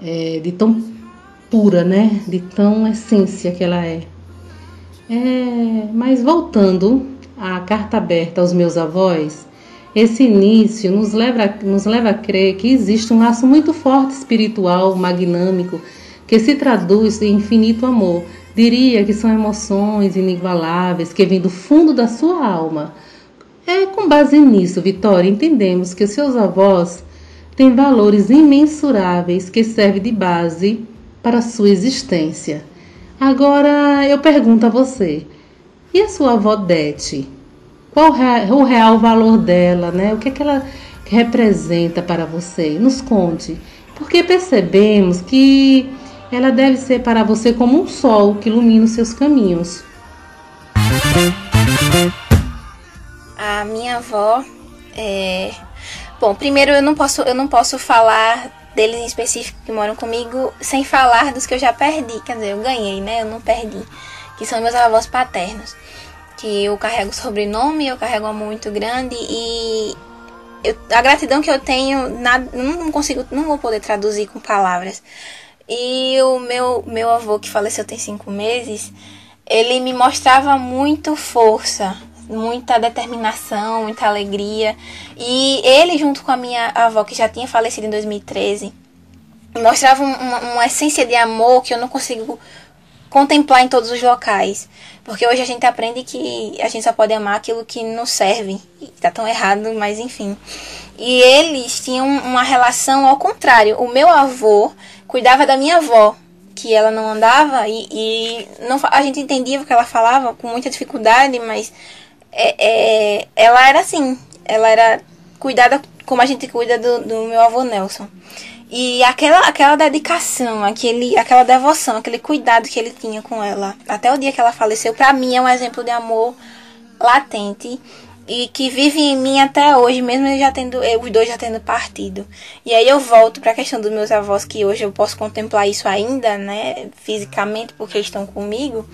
É, de tão pura, né? De tão essência que ela é. é. Mas voltando à carta aberta aos meus avós, esse início nos leva, nos leva a crer que existe um laço muito forte espiritual, magnâmico, que se traduz em infinito amor. Diria que são emoções inigualáveis que vêm do fundo da sua alma. É com base nisso, Vitória, entendemos que seus avós têm valores imensuráveis que servem de base para a sua existência. Agora eu pergunto a você: e a sua avó Dete? Qual o real valor dela, né? O que, é que ela representa para você? Nos conte. Porque percebemos que ela deve ser para você como um sol que ilumina os seus caminhos. A minha avó é... Bom, primeiro eu não posso eu não posso falar deles em específico que moram comigo sem falar dos que eu já perdi, quer dizer, eu ganhei, né? Eu não perdi, que são meus avós paternos que eu carrego sobrenome, eu carrego amor muito grande e eu, a gratidão que eu tenho, nada, não consigo, não vou poder traduzir com palavras. E o meu, meu avô, que faleceu tem cinco meses, ele me mostrava muito força, muita determinação, muita alegria. E ele, junto com a minha avó, que já tinha falecido em 2013, mostrava uma, uma essência de amor que eu não consigo contemplar em todos os locais. Porque hoje a gente aprende que a gente só pode amar aquilo que nos serve. E tá tão errado, mas enfim. E eles tinham uma relação ao contrário. O meu avô cuidava da minha avó, que ela não andava e, e não, a gente entendia o que ela falava com muita dificuldade, mas é, é, ela era assim. Ela era cuidada como a gente cuida do, do meu avô Nelson. E aquela, aquela dedicação, aquele, aquela devoção, aquele cuidado que ele tinha com ela, até o dia que ela faleceu, para mim é um exemplo de amor latente e que vive em mim até hoje, mesmo ele já tendo, os dois já tendo partido. E aí eu volto para a questão dos meus avós, que hoje eu posso contemplar isso ainda, né, fisicamente, porque estão comigo.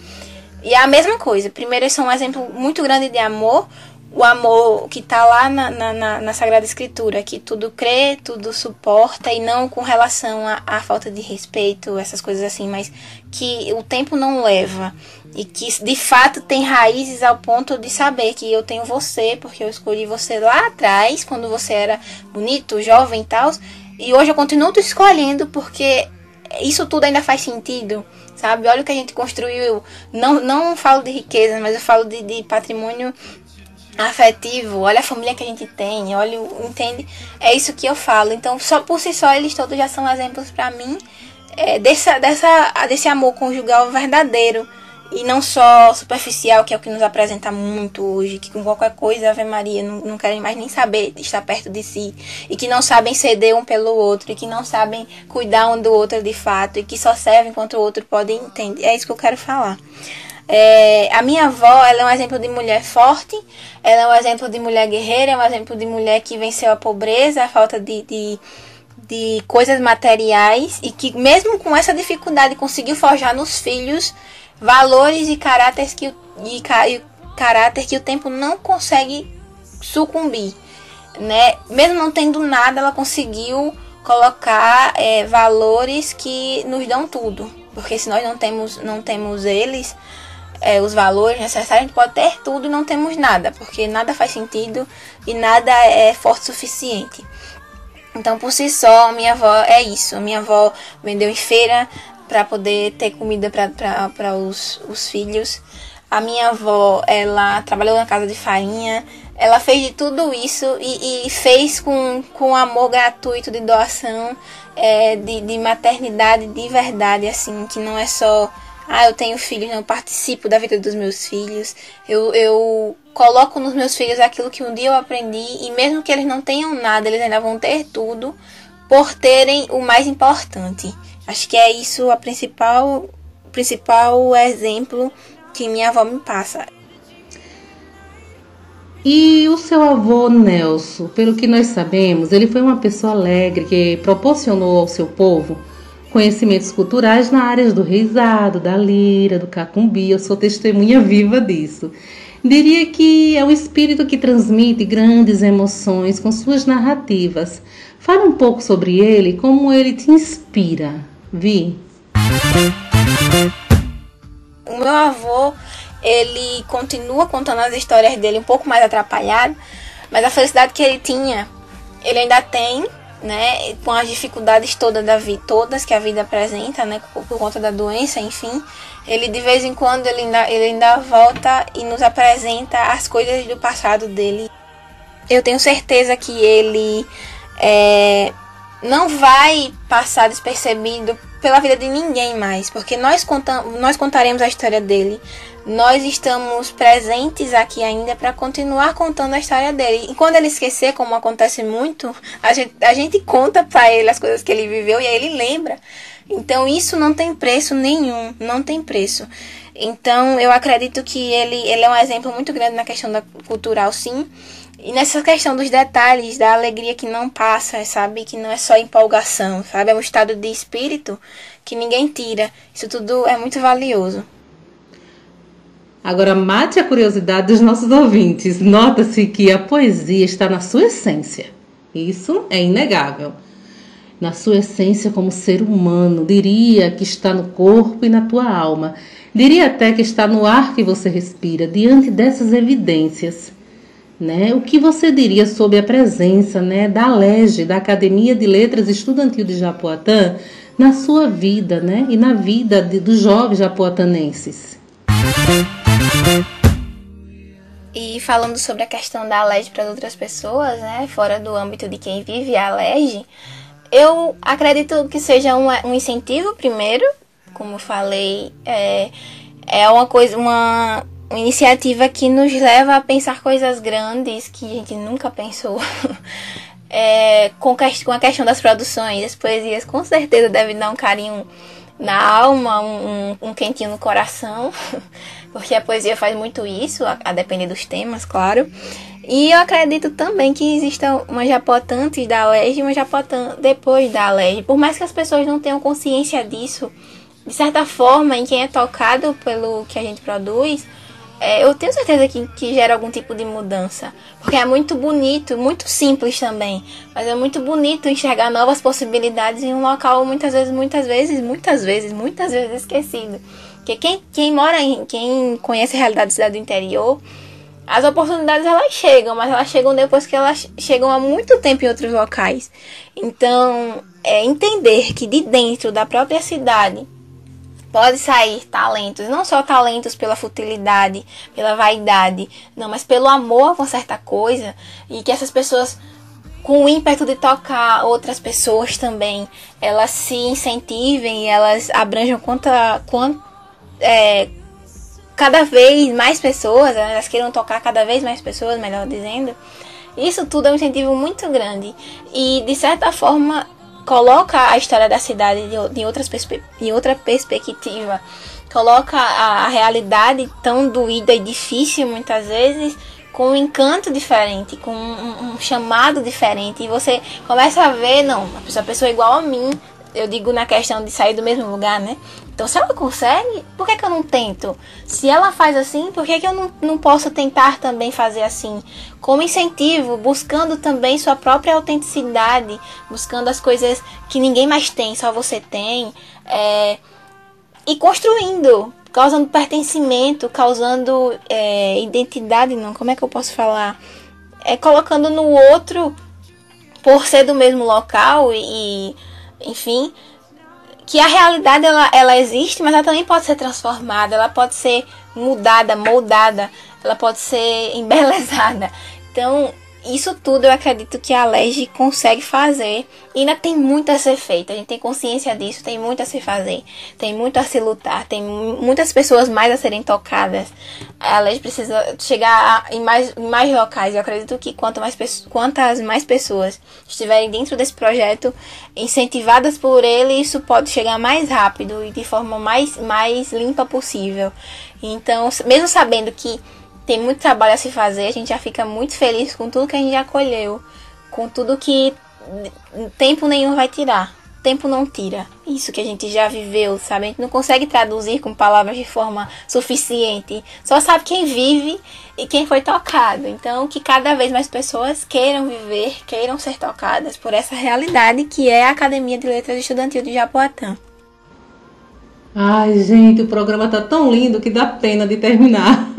E é a mesma coisa. Primeiro, eles são um exemplo muito grande de amor, o amor que está lá na, na, na, Sagrada Escritura, que tudo crê, tudo suporta, e não com relação à falta de respeito, essas coisas assim, mas que o tempo não leva. E que de fato tem raízes ao ponto de saber que eu tenho você, porque eu escolhi você lá atrás, quando você era bonito, jovem e tal. E hoje eu continuo te escolhendo porque isso tudo ainda faz sentido, sabe? Olha o que a gente construiu. Não, não falo de riqueza, mas eu falo de, de patrimônio afetivo, olha a família que a gente tem, olha, entende? É isso que eu falo. Então, só por si só, eles todos já são exemplos para mim é, dessa, dessa, desse amor conjugal verdadeiro e não só superficial, que é o que nos apresenta muito hoje, que com qualquer coisa, Ave Maria, não, não querem mais nem saber estar perto de si, e que não sabem ceder um pelo outro, e que não sabem cuidar um do outro de fato, e que só servem enquanto o outro pode entender. É isso que eu quero falar. É, a minha avó, ela é um exemplo de mulher forte, ela é um exemplo de mulher guerreira, é um exemplo de mulher que venceu a pobreza, a falta de, de, de coisas materiais e que mesmo com essa dificuldade conseguiu forjar nos filhos valores e caráteres que, e, e caráter que o tempo não consegue sucumbir. Né? Mesmo não tendo nada, ela conseguiu colocar é, valores que nos dão tudo. Porque se nós não temos, não temos eles, é, os valores necessários, a gente pode ter tudo e não temos nada, porque nada faz sentido e nada é forte o suficiente. Então, por si só, minha avó é isso. Minha avó vendeu em feira para poder ter comida para os, os filhos. A minha avó, ela trabalhou na casa de farinha. Ela fez de tudo isso e, e fez com, com amor gratuito de doação, é, de, de maternidade de verdade, assim, que não é só ah, eu tenho filhos, não, participo da vida dos meus filhos. Eu, eu coloco nos meus filhos aquilo que um dia eu aprendi. E mesmo que eles não tenham nada, eles ainda vão ter tudo por terem o mais importante. Acho que é isso a principal, principal exemplo que minha avó me passa. E o seu avô Nelson, pelo que nós sabemos, ele foi uma pessoa alegre que proporcionou ao seu povo conhecimentos culturais na área do reizado, da lira, do cacumbi. Eu sou testemunha viva disso. Diria que é o espírito que transmite grandes emoções com suas narrativas. Fala um pouco sobre ele, como ele te inspira. Vi. O meu avô, ele continua contando as histórias dele um pouco mais atrapalhado, mas a felicidade que ele tinha, ele ainda tem né, com as dificuldades todas da vida, todas que a vida apresenta, né, por, conta da doença, enfim, ele de vez em quando ele ainda, ele ainda volta e nos apresenta as coisas do passado dele. Eu tenho certeza que ele é, não vai passar despercebido pela vida de ninguém mais, porque nós, contamos, nós contaremos a história dele nós estamos presentes aqui ainda para continuar contando a história dele. E quando ele esquecer, como acontece muito, a gente, a gente conta para ele as coisas que ele viveu e aí ele lembra. Então isso não tem preço nenhum, não tem preço. Então eu acredito que ele, ele é um exemplo muito grande na questão da cultural, sim. E nessa questão dos detalhes, da alegria que não passa, sabe? Que não é só empolgação, sabe? É um estado de espírito que ninguém tira. Isso tudo é muito valioso. Agora, mate a curiosidade dos nossos ouvintes. Nota-se que a poesia está na sua essência. Isso é inegável. Na sua essência como ser humano, diria que está no corpo e na tua alma. Diria até que está no ar que você respira. Diante dessas evidências, né? O que você diria sobre a presença, né, da LEGE, da Academia de Letras Estudantil de Japoatã, na sua vida, né, e na vida de, dos jovens japoatanenses? E falando sobre a questão da alergia para outras pessoas, né, fora do âmbito de quem vive a alergia, eu acredito que seja um, um incentivo primeiro, como falei, é, é uma coisa, uma, uma iniciativa que nos leva a pensar coisas grandes que a gente nunca pensou. é, com, com a questão das produções, as poesias com certeza devem dar um carinho na alma, um, um, quentinho no coração, porque a poesia faz muito isso, a, a, depender dos temas, claro. E eu acredito também que exista uma Japotã antes da Alerj e uma Japotã depois da Alerj. Por mais que as pessoas não tenham consciência disso, de certa forma, em quem é tocado pelo que a gente produz, é, eu tenho certeza que, que gera algum tipo de mudança. Porque é muito bonito, muito simples também. Mas é muito bonito enxergar novas possibilidades em um local muitas vezes, muitas vezes, muitas vezes, muitas vezes esquecido. Porque quem, quem mora em. quem conhece a realidade da cidade do interior, as oportunidades elas chegam, mas elas chegam depois que elas chegam há muito tempo em outros locais. Então, é, entender que de dentro da própria cidade pode sair talentos, não só talentos pela futilidade, pela vaidade, não, mas pelo amor por certa coisa, e que essas pessoas com o ímpeto de tocar outras pessoas também, elas se incentivem elas abranjam quanta, quanta é, cada vez mais pessoas, né, elas queiram tocar cada vez mais pessoas, melhor dizendo. Isso tudo é um incentivo muito grande e de certa forma coloca a história da cidade em, outras em outra perspectiva, coloca a, a realidade tão doída e difícil muitas vezes com um encanto diferente, com um, um, chamado diferente, e você começa a ver, não, a pessoa, é igual a mim, eu digo na questão de sair do mesmo lugar, né? Então, se ela consegue, por que, que eu não tento? Se ela faz assim, por que, que eu não, não posso tentar também fazer assim? Como incentivo, buscando também sua própria autenticidade, buscando as coisas que ninguém mais tem, só você tem, é, e construindo, causando pertencimento, causando é, identidade, não, como é que eu posso falar? É colocando no outro, por ser do mesmo local e, enfim, que a realidade ela, ela existe, mas ela também pode ser transformada, ela pode ser mudada, moldada, ela pode ser embelezada. Então, isso tudo eu acredito que a LEG consegue fazer. E ainda tem muito a ser feito. A gente tem consciência disso, tem muito a se fazer. Tem muito a se lutar. Tem muitas pessoas mais a serem tocadas. A LEG precisa chegar em mais, em mais locais. Eu acredito que quanto mais, quantas mais pessoas estiverem dentro desse projeto, incentivadas por ele, isso pode chegar mais rápido e de forma mais, mais limpa possível. Então, mesmo sabendo que tem muito trabalho a se fazer, a gente já fica muito feliz com tudo que a gente já colheu, com tudo que tempo nenhum vai tirar. Tempo não tira. Isso que a gente já viveu, sabe? A gente não consegue traduzir com palavras de forma suficiente. Só sabe quem vive e quem foi tocado. Então, que cada vez mais pessoas queiram viver, queiram ser tocadas por essa realidade que é a Academia de Letras Estudantil de Japoatã. Ai, gente, o programa tá tão lindo que dá pena de terminar.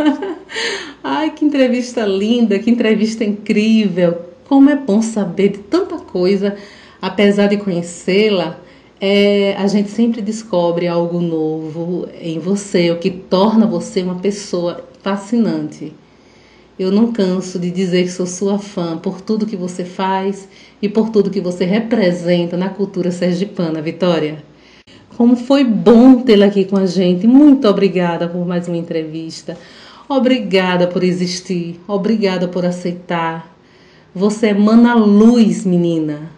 Ai, que entrevista linda, que entrevista incrível. Como é bom saber de tanta coisa, apesar de conhecê-la. É, a gente sempre descobre algo novo em você, o que torna você uma pessoa fascinante. Eu não canso de dizer que sou sua fã por tudo que você faz e por tudo que você representa na cultura sergipana, Vitória. Como foi bom tê-la aqui com a gente. Muito obrigada por mais uma entrevista. Obrigada por existir. Obrigada por aceitar. Você emana luz, menina.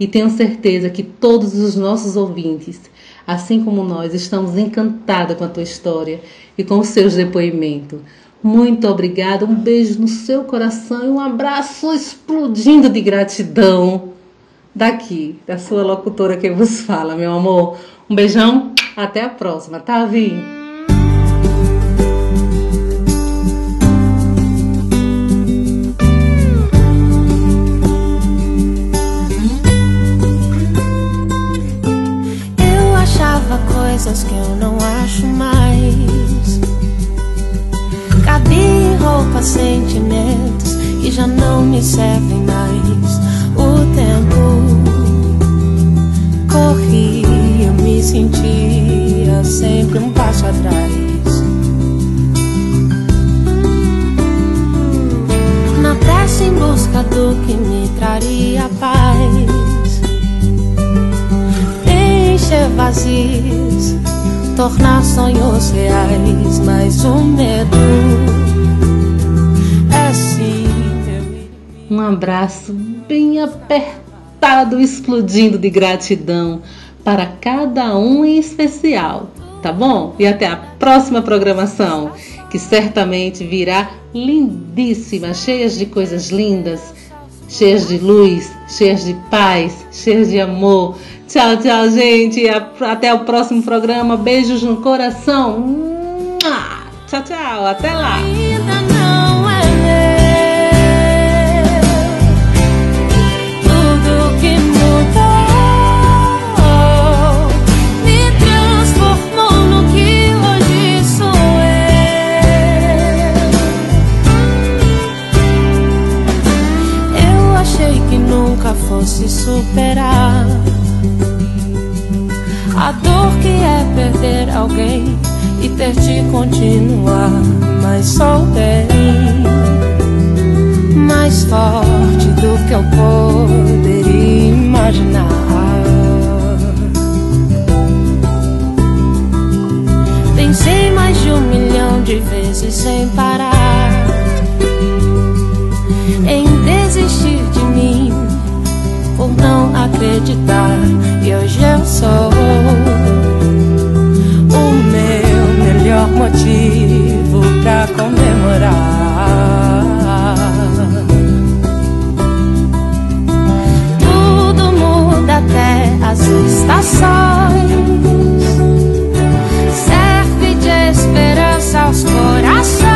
E tenho certeza que todos os nossos ouvintes, assim como nós, estamos encantados com a tua história e com os seus depoimentos. Muito obrigada. Um beijo no seu coração e um abraço explodindo de gratidão daqui, da sua locutora que vos fala, meu amor. Um beijão, até a próxima, tá, Vi? Eu achava coisas que eu não acho mais. Cabia em sentimentos que já não me servem mais. Sentia sempre um passo atrás. Na pressa em busca do que me traria paz, encher vazios, tornar sonhos reais, mas o medo é sim. Um abraço bem apertado, explodindo de gratidão para cada um em especial, tá bom? E até a próxima programação, que certamente virá lindíssima, cheias de coisas lindas, cheias de luz, cheias de paz, cheias de amor. Tchau, tchau, gente. Até o próximo programa. Beijos no coração. Tchau, tchau. Até lá. Fosse superar A dor que é perder alguém e ter de continuar, mas sou bem mais forte do que eu poderia imaginar. Pensei mais de um milhão de vezes sem parar em acreditar. E hoje eu sou o meu melhor motivo pra comemorar. até as estações. Serve de esperança aos corações.